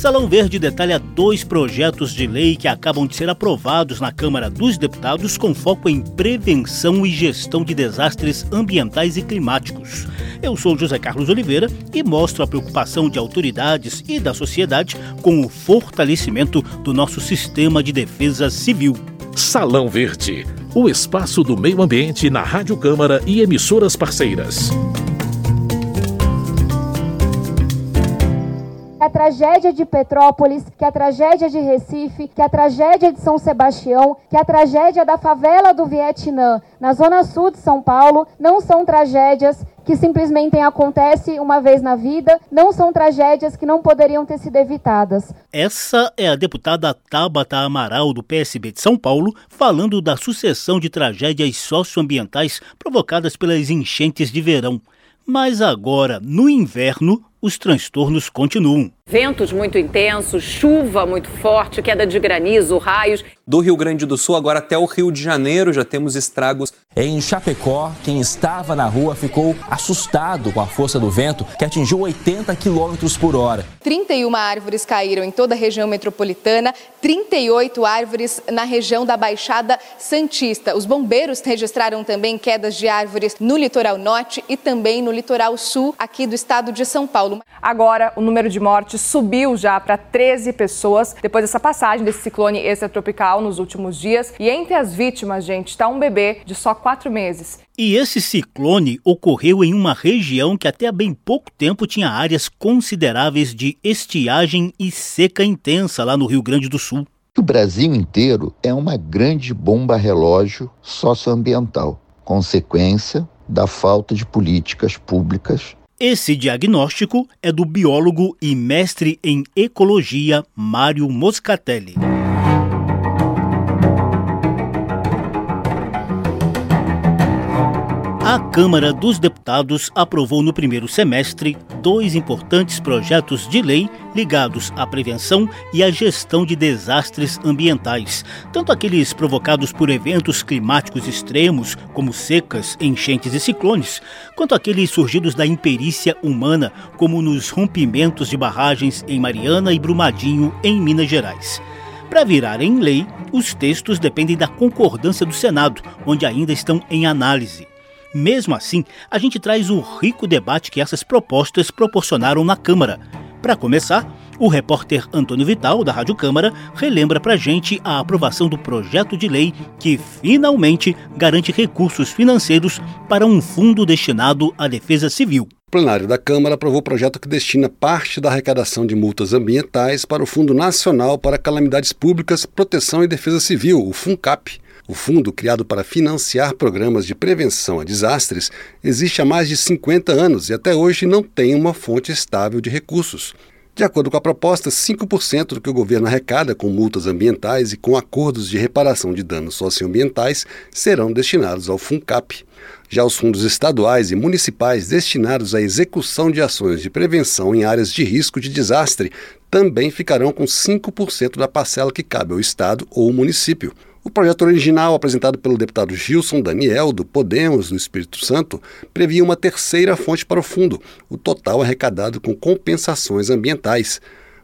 Salão Verde detalha dois projetos de lei que acabam de ser aprovados na Câmara dos Deputados com foco em prevenção e gestão de desastres ambientais e climáticos. Eu sou José Carlos Oliveira e mostro a preocupação de autoridades e da sociedade com o fortalecimento do nosso sistema de defesa civil. Salão Verde, o espaço do meio ambiente na Rádio Câmara e emissoras parceiras. A tragédia de Petrópolis, que a tragédia de Recife, que a tragédia de São Sebastião, que a tragédia da favela do Vietnã, na zona sul de São Paulo, não são tragédias que simplesmente acontecem uma vez na vida, não são tragédias que não poderiam ter sido evitadas. Essa é a deputada Tabata Amaral, do PSB de São Paulo, falando da sucessão de tragédias socioambientais provocadas pelas enchentes de verão. Mas agora, no inverno, os transtornos continuam. Ventos muito intensos, chuva muito forte, queda de granizo, raios. Do Rio Grande do Sul agora até o Rio de Janeiro já temos estragos. Em Chapecó, quem estava na rua ficou assustado com a força do vento que atingiu 80 km por hora. 31 árvores caíram em toda a região metropolitana, 38 árvores na região da Baixada Santista. Os bombeiros registraram também quedas de árvores no litoral norte e também no litoral sul aqui do estado de São Paulo. Agora, o número de mortes subiu já para 13 pessoas depois dessa passagem desse ciclone extratropical nos últimos dias. E entre as vítimas, gente, está um bebê de só quatro meses. E esse ciclone ocorreu em uma região que até há bem pouco tempo tinha áreas consideráveis de estiagem e seca intensa lá no Rio Grande do Sul. O Brasil inteiro é uma grande bomba relógio socioambiental, consequência da falta de políticas públicas esse diagnóstico é do biólogo e mestre em ecologia Mário Moscatelli. A Câmara dos Deputados aprovou no primeiro semestre dois importantes projetos de lei ligados à prevenção e à gestão de desastres ambientais, tanto aqueles provocados por eventos climáticos extremos, como secas, enchentes e ciclones, quanto aqueles surgidos da imperícia humana, como nos rompimentos de barragens em Mariana e Brumadinho, em Minas Gerais. Para virarem lei, os textos dependem da concordância do Senado, onde ainda estão em análise. Mesmo assim, a gente traz o rico debate que essas propostas proporcionaram na Câmara. Para começar, o repórter Antônio Vital, da Rádio Câmara, relembra para a gente a aprovação do projeto de lei que finalmente garante recursos financeiros para um fundo destinado à defesa civil. O plenário da Câmara aprovou o projeto que destina parte da arrecadação de multas ambientais para o Fundo Nacional para Calamidades Públicas, Proteção e Defesa Civil, o FUNCAP. O fundo, criado para financiar programas de prevenção a desastres, existe há mais de 50 anos e até hoje não tem uma fonte estável de recursos. De acordo com a proposta, 5% do que o governo arrecada com multas ambientais e com acordos de reparação de danos socioambientais serão destinados ao FUNCAP. Já os fundos estaduais e municipais destinados à execução de ações de prevenção em áreas de risco de desastre também ficarão com 5% da parcela que cabe ao Estado ou município. O projeto original, apresentado pelo deputado Gilson Daniel, do Podemos do Espírito Santo, previa uma terceira fonte para o fundo, o total arrecadado com compensações ambientais.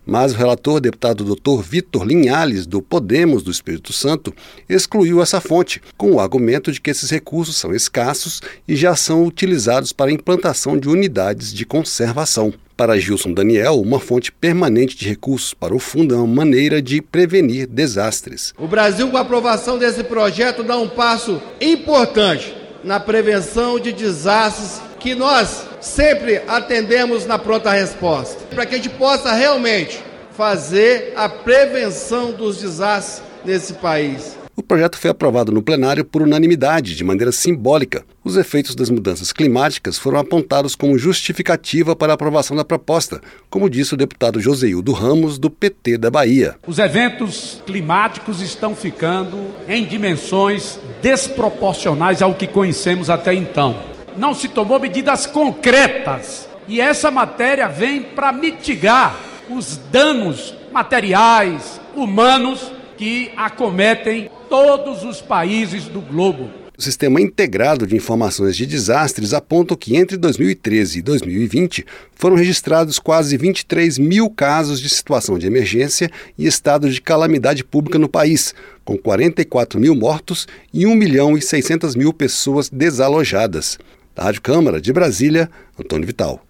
Mas o relator, deputado Dr. Vitor Linhales, do Podemos do Espírito Santo, excluiu essa fonte, com o argumento de que esses recursos são escassos e já são utilizados para a implantação de unidades de conservação. Para Gilson Daniel, uma fonte permanente de recursos para o fundo é uma maneira de prevenir desastres. O Brasil, com a aprovação desse projeto, dá um passo importante na prevenção de desastres que nós sempre atendemos na pronta resposta, para que a gente possa realmente fazer a prevenção dos desastres nesse país. O projeto foi aprovado no plenário por unanimidade, de maneira simbólica. Os efeitos das mudanças climáticas foram apontados como justificativa para a aprovação da proposta, como disse o deputado Joseildo Ramos, do PT da Bahia. Os eventos climáticos estão ficando em dimensões desproporcionais ao que conhecemos até então. Não se tomou medidas concretas e essa matéria vem para mitigar os danos materiais, humanos que acometem todos os países do globo. O Sistema Integrado de Informações de Desastres aponta que entre 2013 e 2020 foram registrados quase 23 mil casos de situação de emergência e estado de calamidade pública no país, com 44 mil mortos e 1 milhão e 600 mil pessoas desalojadas. Da Rádio Câmara de Brasília, Antônio Vital.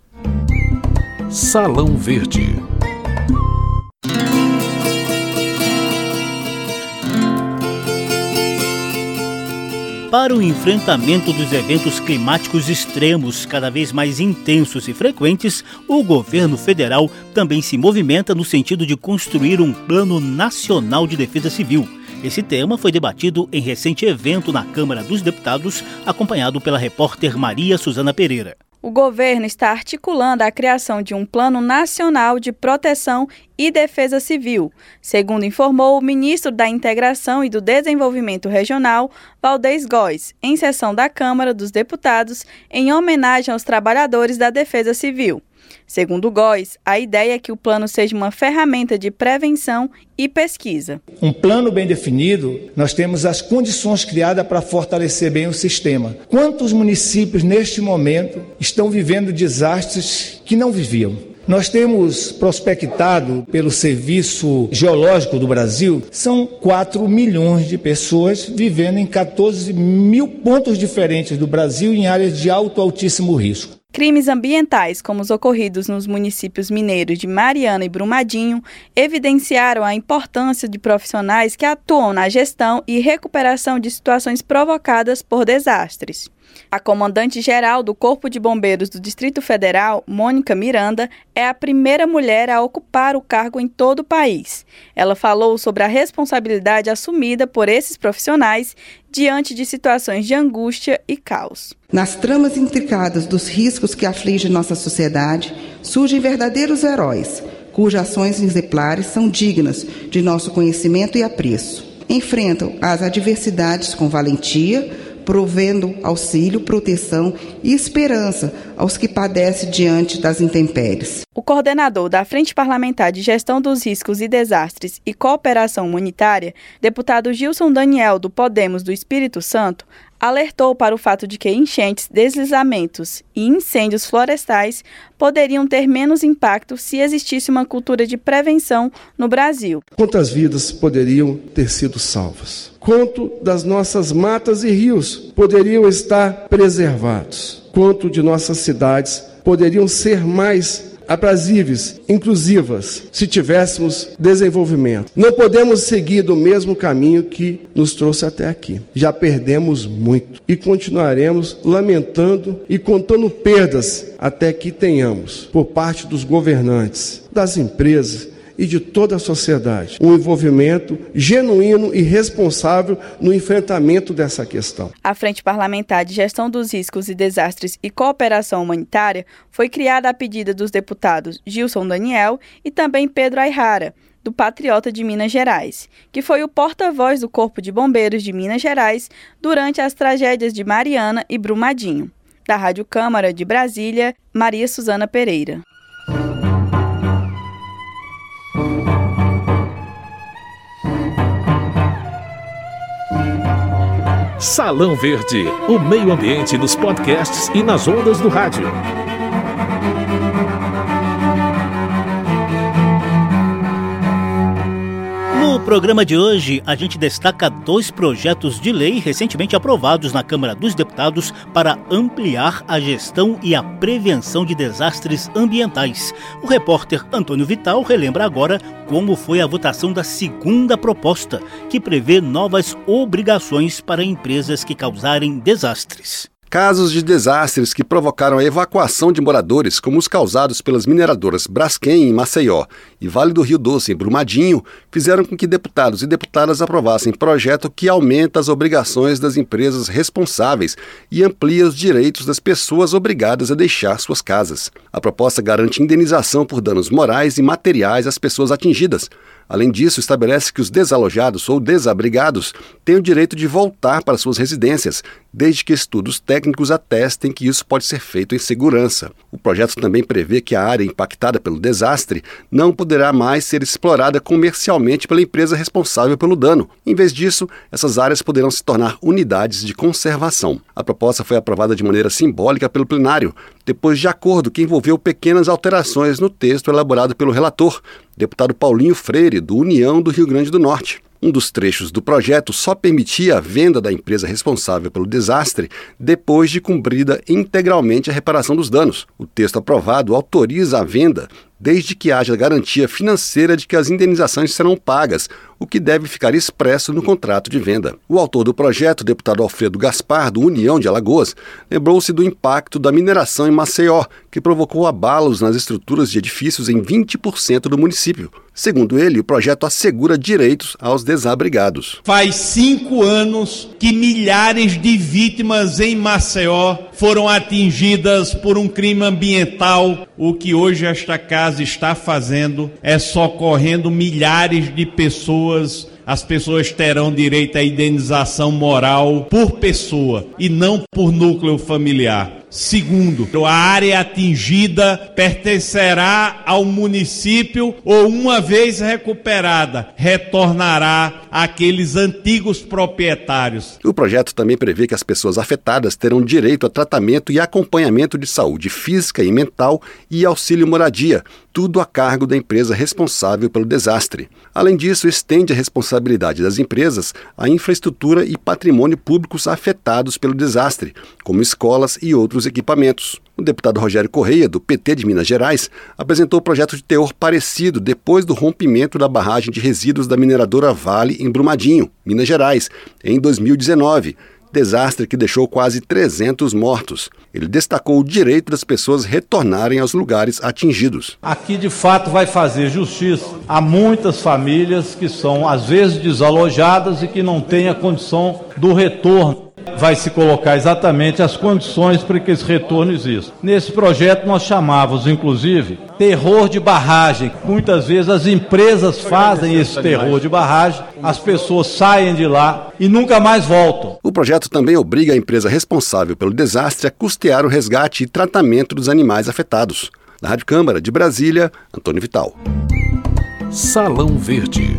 Salão Verde. Para o enfrentamento dos eventos climáticos extremos cada vez mais intensos e frequentes, o governo federal também se movimenta no sentido de construir um Plano Nacional de Defesa Civil. Esse tema foi debatido em recente evento na Câmara dos Deputados, acompanhado pela repórter Maria Suzana Pereira o governo está articulando a criação de um Plano Nacional de Proteção e Defesa Civil, segundo informou o ministro da Integração e do Desenvolvimento Regional, Valdez Góes, em sessão da Câmara dos Deputados, em homenagem aos trabalhadores da Defesa Civil. Segundo Góes, a ideia é que o plano seja uma ferramenta de prevenção e pesquisa. Um plano bem definido, nós temos as condições criadas para fortalecer bem o sistema. Quantos municípios neste momento estão vivendo desastres que não viviam? Nós temos prospectado pelo Serviço Geológico do Brasil, são 4 milhões de pessoas vivendo em 14 mil pontos diferentes do Brasil em áreas de alto altíssimo risco. Crimes ambientais, como os ocorridos nos municípios mineiros de Mariana e Brumadinho, evidenciaram a importância de profissionais que atuam na gestão e recuperação de situações provocadas por desastres. A comandante-geral do Corpo de Bombeiros do Distrito Federal, Mônica Miranda, é a primeira mulher a ocupar o cargo em todo o país. Ela falou sobre a responsabilidade assumida por esses profissionais diante de situações de angústia e caos. Nas tramas intricadas dos riscos que afligem nossa sociedade, surgem verdadeiros heróis, cujas ações exemplares são dignas de nosso conhecimento e apreço. Enfrentam as adversidades com valentia, provendo auxílio, proteção e esperança aos que padecem diante das intempéries. O coordenador da Frente Parlamentar de Gestão dos Riscos e Desastres e Cooperação Humanitária, deputado Gilson Daniel do Podemos do Espírito Santo, alertou para o fato de que enchentes, deslizamentos e incêndios florestais poderiam ter menos impacto se existisse uma cultura de prevenção no Brasil. Quantas vidas poderiam ter sido salvas? Quanto das nossas matas e rios poderiam estar preservados? Quanto de nossas cidades poderiam ser mais aprazíveis, inclusivas, se tivéssemos desenvolvimento. Não podemos seguir do mesmo caminho que nos trouxe até aqui. Já perdemos muito e continuaremos lamentando e contando perdas até que tenhamos, por parte dos governantes, das empresas, e de toda a sociedade um envolvimento genuíno e responsável no enfrentamento dessa questão. A Frente Parlamentar de Gestão dos Riscos e Desastres e Cooperação Humanitária foi criada a pedido dos deputados Gilson Daniel e também Pedro Ayrara, do Patriota de Minas Gerais, que foi o porta-voz do Corpo de Bombeiros de Minas Gerais durante as tragédias de Mariana e Brumadinho. Da Rádio Câmara de Brasília, Maria Suzana Pereira. Salão Verde, o meio ambiente nos podcasts e nas ondas do rádio. Programa de hoje, a gente destaca dois projetos de lei recentemente aprovados na Câmara dos Deputados para ampliar a gestão e a prevenção de desastres ambientais. O repórter Antônio Vital relembra agora como foi a votação da segunda proposta, que prevê novas obrigações para empresas que causarem desastres. Casos de desastres que provocaram a evacuação de moradores, como os causados pelas mineradoras Braskem em Maceió e Vale do Rio Doce em Brumadinho, fizeram com que deputados e deputadas aprovassem projeto que aumenta as obrigações das empresas responsáveis e amplia os direitos das pessoas obrigadas a deixar suas casas. A proposta garante indenização por danos morais e materiais às pessoas atingidas, Além disso, estabelece que os desalojados ou desabrigados têm o direito de voltar para suas residências, desde que estudos técnicos atestem que isso pode ser feito em segurança. O projeto também prevê que a área impactada pelo desastre não poderá mais ser explorada comercialmente pela empresa responsável pelo dano. Em vez disso, essas áreas poderão se tornar unidades de conservação. A proposta foi aprovada de maneira simbólica pelo plenário, depois de acordo que envolveu pequenas alterações no texto elaborado pelo relator, deputado Paulinho Freire, do União do Rio Grande do Norte. Um dos trechos do projeto só permitia a venda da empresa responsável pelo desastre depois de cumprida integralmente a reparação dos danos. O texto aprovado autoriza a venda desde que haja garantia financeira de que as indenizações serão pagas, o que deve ficar expresso no contrato de venda. O autor do projeto, deputado Alfredo Gaspar, do União de Alagoas, lembrou-se do impacto da mineração em Maceió, que provocou abalos nas estruturas de edifícios em 20% do município. Segundo ele, o projeto assegura direitos aos desabrigados. Faz cinco anos que milhares de vítimas em Maceió foram atingidas por um crime ambiental. O que hoje esta casa está fazendo é socorrendo milhares de pessoas as pessoas terão direito à indenização moral por pessoa e não por núcleo familiar. Segundo, a área atingida pertencerá ao município ou, uma vez recuperada, retornará àqueles antigos proprietários. O projeto também prevê que as pessoas afetadas terão direito a tratamento e acompanhamento de saúde física e mental e auxílio moradia, tudo a cargo da empresa responsável pelo desastre. Além disso, estende a responsabilidade das empresas à infraestrutura e patrimônio públicos afetados pelo desastre, como escolas e outros equipamentos. O deputado Rogério Correia, do PT de Minas Gerais, apresentou projeto de teor parecido depois do rompimento da barragem de resíduos da mineradora Vale em Brumadinho, Minas Gerais, em 2019 desastre que deixou quase 300 mortos. Ele destacou o direito das pessoas retornarem aos lugares atingidos. Aqui, de fato, vai fazer justiça a muitas famílias que são, às vezes, desalojadas e que não têm a condição do retorno vai se colocar exatamente as condições para que esse retorno exista. Nesse projeto nós chamávamos, inclusive, terror de barragem. Muitas vezes as empresas fazem esse terror de barragem, as pessoas saem de lá e nunca mais voltam. O projeto também obriga a empresa responsável pelo desastre a custear o resgate e tratamento dos animais afetados. Na Rádio Câmara de Brasília, Antônio Vital. Salão Verde.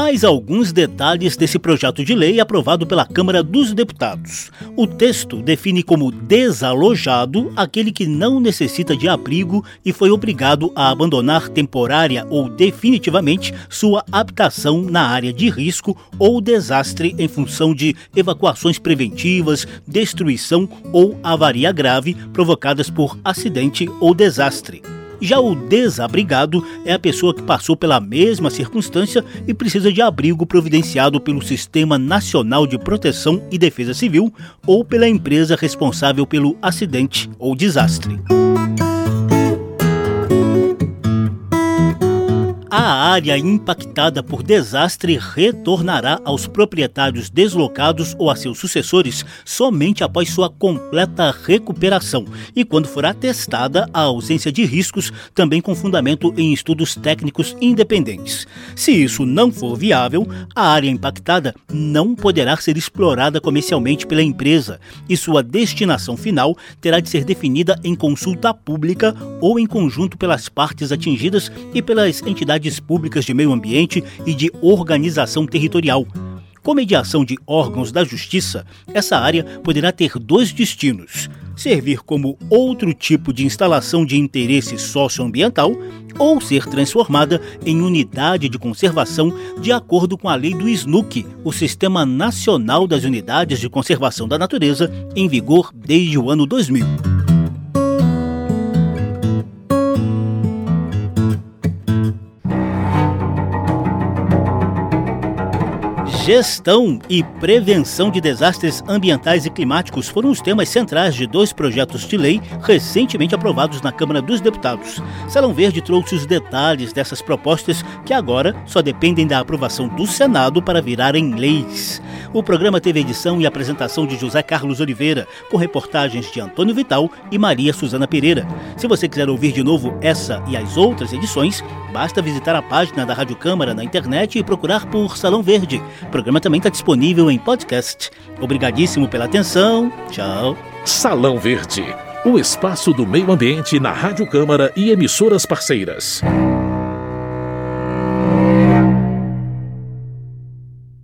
Mais alguns detalhes desse projeto de lei aprovado pela Câmara dos Deputados. O texto define como desalojado aquele que não necessita de abrigo e foi obrigado a abandonar temporária ou definitivamente sua habitação na área de risco ou desastre em função de evacuações preventivas, destruição ou avaria grave provocadas por acidente ou desastre. Já o desabrigado é a pessoa que passou pela mesma circunstância e precisa de abrigo providenciado pelo Sistema Nacional de Proteção e Defesa Civil ou pela empresa responsável pelo acidente ou desastre. Área impactada por desastre retornará aos proprietários deslocados ou a seus sucessores somente após sua completa recuperação e quando for atestada a ausência de riscos, também com fundamento em estudos técnicos independentes. Se isso não for viável, a área impactada não poderá ser explorada comercialmente pela empresa e sua destinação final terá de ser definida em consulta pública ou em conjunto pelas partes atingidas e pelas entidades entidades públicas de meio ambiente e de organização territorial. Com mediação de órgãos da justiça, essa área poderá ter dois destinos: servir como outro tipo de instalação de interesse socioambiental ou ser transformada em unidade de conservação de acordo com a lei do SNUC, o Sistema Nacional das Unidades de Conservação da Natureza, em vigor desde o ano 2000. Gestão e prevenção de desastres ambientais e climáticos foram os temas centrais de dois projetos de lei recentemente aprovados na Câmara dos Deputados. Salão Verde trouxe os detalhes dessas propostas que agora só dependem da aprovação do Senado para virarem leis. O programa teve edição e apresentação de José Carlos Oliveira, com reportagens de Antônio Vital e Maria Suzana Pereira. Se você quiser ouvir de novo essa e as outras edições, basta visitar a página da Rádio Câmara na internet e procurar por Salão Verde. Programa também está disponível em podcast. Obrigadíssimo pela atenção. Tchau. Salão Verde, o espaço do meio ambiente na Rádio Câmara e emissoras parceiras.